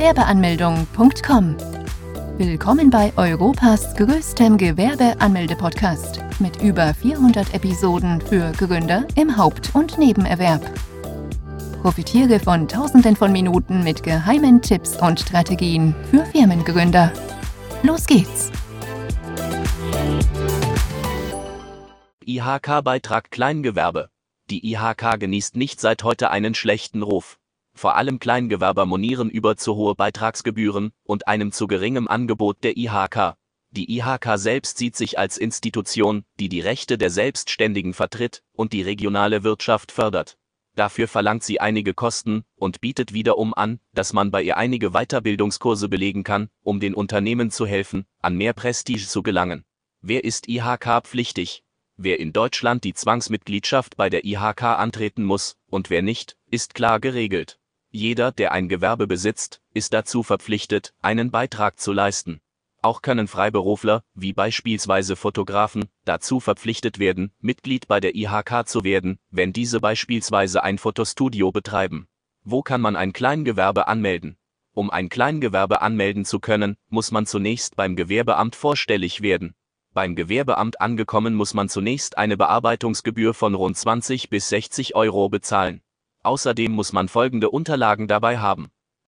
Gewerbeanmeldung.com. Willkommen bei Europas größtem Gewerbeanmelde-Podcast mit über 400 Episoden für Gründer im Haupt- und Nebenerwerb. Profitiere von Tausenden von Minuten mit geheimen Tipps und Strategien für Firmengründer. Los geht's! IHK-Beitrag Kleingewerbe. Die IHK genießt nicht seit heute einen schlechten Ruf. Vor allem Kleingewerber monieren über zu hohe Beitragsgebühren und einem zu geringem Angebot der IHK. Die IHK selbst sieht sich als Institution, die die Rechte der Selbstständigen vertritt und die regionale Wirtschaft fördert. Dafür verlangt sie einige Kosten und bietet wiederum an, dass man bei ihr einige Weiterbildungskurse belegen kann, um den Unternehmen zu helfen, an mehr Prestige zu gelangen. Wer ist IHK pflichtig? Wer in Deutschland die Zwangsmitgliedschaft bei der IHK antreten muss und wer nicht, ist klar geregelt. Jeder, der ein Gewerbe besitzt, ist dazu verpflichtet, einen Beitrag zu leisten. Auch können Freiberufler, wie beispielsweise Fotografen, dazu verpflichtet werden, Mitglied bei der IHK zu werden, wenn diese beispielsweise ein Fotostudio betreiben. Wo kann man ein Kleingewerbe anmelden? Um ein Kleingewerbe anmelden zu können, muss man zunächst beim Gewerbeamt vorstellig werden. Beim Gewerbeamt angekommen muss man zunächst eine Bearbeitungsgebühr von rund 20 bis 60 Euro bezahlen. Außerdem muss man folgende Unterlagen dabei haben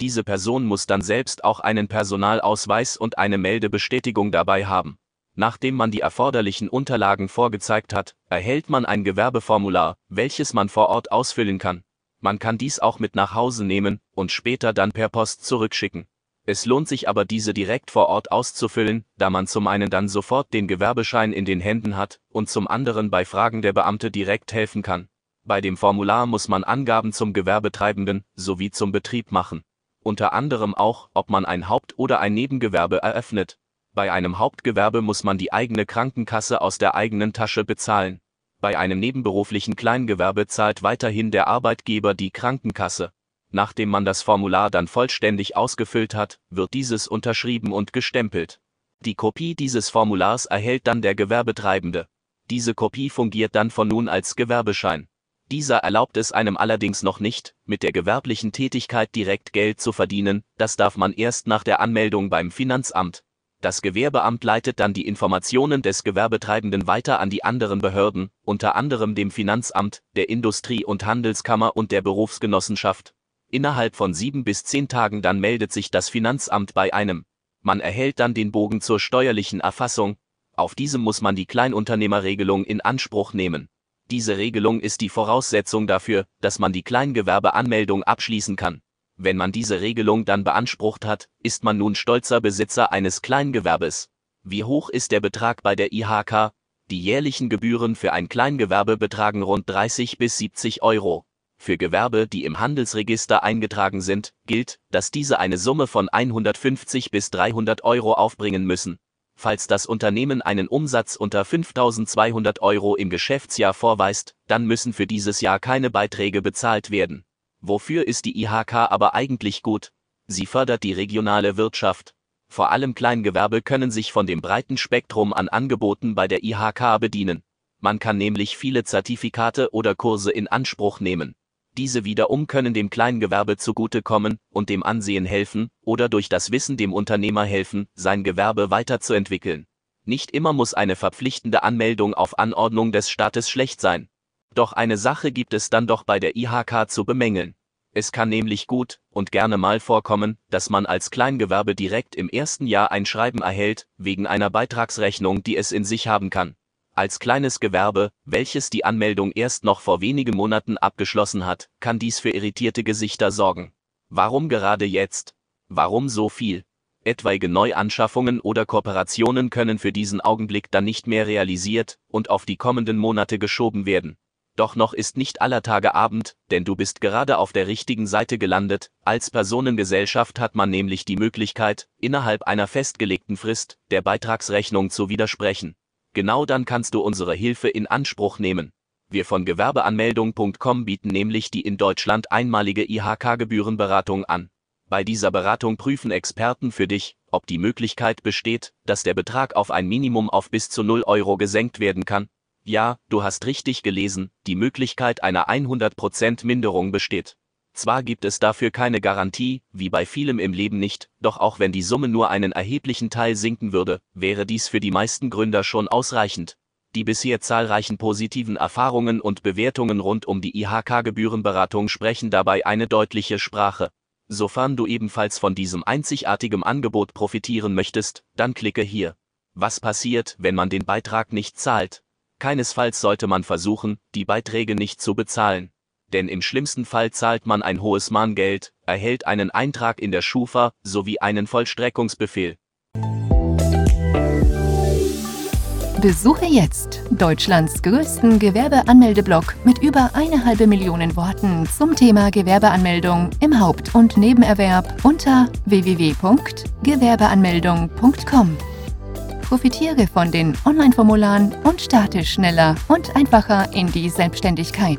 diese Person muss dann selbst auch einen Personalausweis und eine Meldebestätigung dabei haben. Nachdem man die erforderlichen Unterlagen vorgezeigt hat, erhält man ein Gewerbeformular, welches man vor Ort ausfüllen kann. Man kann dies auch mit nach Hause nehmen und später dann per Post zurückschicken. Es lohnt sich aber diese direkt vor Ort auszufüllen, da man zum einen dann sofort den Gewerbeschein in den Händen hat und zum anderen bei Fragen der Beamte direkt helfen kann. Bei dem Formular muss man Angaben zum Gewerbetreibenden sowie zum Betrieb machen unter anderem auch, ob man ein Haupt- oder ein Nebengewerbe eröffnet. Bei einem Hauptgewerbe muss man die eigene Krankenkasse aus der eigenen Tasche bezahlen. Bei einem nebenberuflichen Kleingewerbe zahlt weiterhin der Arbeitgeber die Krankenkasse. Nachdem man das Formular dann vollständig ausgefüllt hat, wird dieses unterschrieben und gestempelt. Die Kopie dieses Formulars erhält dann der Gewerbetreibende. Diese Kopie fungiert dann von nun als Gewerbeschein. Dieser erlaubt es einem allerdings noch nicht, mit der gewerblichen Tätigkeit direkt Geld zu verdienen, das darf man erst nach der Anmeldung beim Finanzamt. Das Gewerbeamt leitet dann die Informationen des Gewerbetreibenden weiter an die anderen Behörden, unter anderem dem Finanzamt, der Industrie- und Handelskammer und der Berufsgenossenschaft. Innerhalb von sieben bis zehn Tagen dann meldet sich das Finanzamt bei einem. Man erhält dann den Bogen zur steuerlichen Erfassung. Auf diesem muss man die Kleinunternehmerregelung in Anspruch nehmen. Diese Regelung ist die Voraussetzung dafür, dass man die Kleingewerbeanmeldung abschließen kann. Wenn man diese Regelung dann beansprucht hat, ist man nun stolzer Besitzer eines Kleingewerbes. Wie hoch ist der Betrag bei der IHK? Die jährlichen Gebühren für ein Kleingewerbe betragen rund 30 bis 70 Euro. Für Gewerbe, die im Handelsregister eingetragen sind, gilt, dass diese eine Summe von 150 bis 300 Euro aufbringen müssen. Falls das Unternehmen einen Umsatz unter 5200 Euro im Geschäftsjahr vorweist, dann müssen für dieses Jahr keine Beiträge bezahlt werden. Wofür ist die IHK aber eigentlich gut? Sie fördert die regionale Wirtschaft. Vor allem Kleingewerbe können sich von dem breiten Spektrum an Angeboten bei der IHK bedienen. Man kann nämlich viele Zertifikate oder Kurse in Anspruch nehmen. Diese wiederum können dem Kleingewerbe zugutekommen und dem Ansehen helfen oder durch das Wissen dem Unternehmer helfen, sein Gewerbe weiterzuentwickeln. Nicht immer muss eine verpflichtende Anmeldung auf Anordnung des Staates schlecht sein. Doch eine Sache gibt es dann doch bei der IHK zu bemängeln. Es kann nämlich gut und gerne mal vorkommen, dass man als Kleingewerbe direkt im ersten Jahr ein Schreiben erhält, wegen einer Beitragsrechnung, die es in sich haben kann als kleines Gewerbe, welches die Anmeldung erst noch vor wenigen Monaten abgeschlossen hat, kann dies für irritierte Gesichter sorgen. Warum gerade jetzt? Warum so viel? Etwaige Neuanschaffungen oder Kooperationen können für diesen Augenblick dann nicht mehr realisiert und auf die kommenden Monate geschoben werden. Doch noch ist nicht aller Tage Abend, denn du bist gerade auf der richtigen Seite gelandet. Als Personengesellschaft hat man nämlich die Möglichkeit, innerhalb einer festgelegten Frist der Beitragsrechnung zu widersprechen. Genau dann kannst du unsere Hilfe in Anspruch nehmen. Wir von Gewerbeanmeldung.com bieten nämlich die in Deutschland einmalige IHK-Gebührenberatung an. Bei dieser Beratung prüfen Experten für dich, ob die Möglichkeit besteht, dass der Betrag auf ein Minimum auf bis zu 0 Euro gesenkt werden kann ja, du hast richtig gelesen, die Möglichkeit einer 100% Minderung besteht. Zwar gibt es dafür keine Garantie, wie bei vielem im Leben nicht, doch auch wenn die Summe nur einen erheblichen Teil sinken würde, wäre dies für die meisten Gründer schon ausreichend. Die bisher zahlreichen positiven Erfahrungen und Bewertungen rund um die IHK-Gebührenberatung sprechen dabei eine deutliche Sprache. Sofern du ebenfalls von diesem einzigartigen Angebot profitieren möchtest, dann klicke hier. Was passiert, wenn man den Beitrag nicht zahlt? Keinesfalls sollte man versuchen, die Beiträge nicht zu bezahlen. Denn im schlimmsten Fall zahlt man ein hohes Mahngeld, erhält einen Eintrag in der Schufa sowie einen Vollstreckungsbefehl. Besuche jetzt Deutschlands größten Gewerbeanmeldeblock mit über eine halbe Million Worten zum Thema Gewerbeanmeldung im Haupt- und Nebenerwerb unter www.gewerbeanmeldung.com. Profitiere von den Online-Formularen und starte schneller und einfacher in die Selbstständigkeit.